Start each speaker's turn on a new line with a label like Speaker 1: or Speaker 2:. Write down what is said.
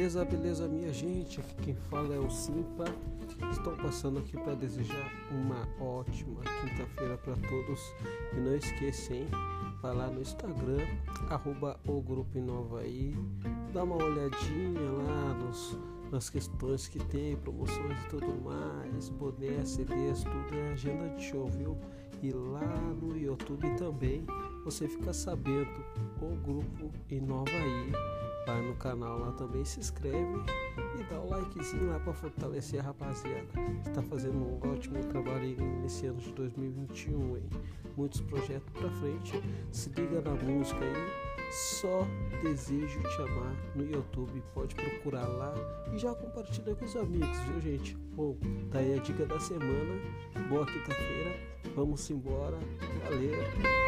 Speaker 1: Beleza, beleza, minha gente. Aqui quem fala é o Simpa. Estou passando aqui para desejar uma ótima quinta-feira para todos. E não esqueçam, vai lá no Instagram, arroba o Grupo dá uma olhadinha lá nos, nas questões que tem, promoções e tudo mais, boné, CDs, tudo é agenda de show, viu? E lá no YouTube também você fica sabendo o Grupo Inovaí vai no canal lá também, se inscreve e dá o likezinho lá para fortalecer a rapaziada. Está fazendo um ótimo trabalho nesse ano de 2021, hein? Muitos projetos para frente. Se liga na música aí. Só desejo te amar no YouTube. Pode procurar lá e já compartilha com os amigos, viu, gente? Bom, tá aí a dica da semana. Boa quinta-feira. Vamos embora. Valeu.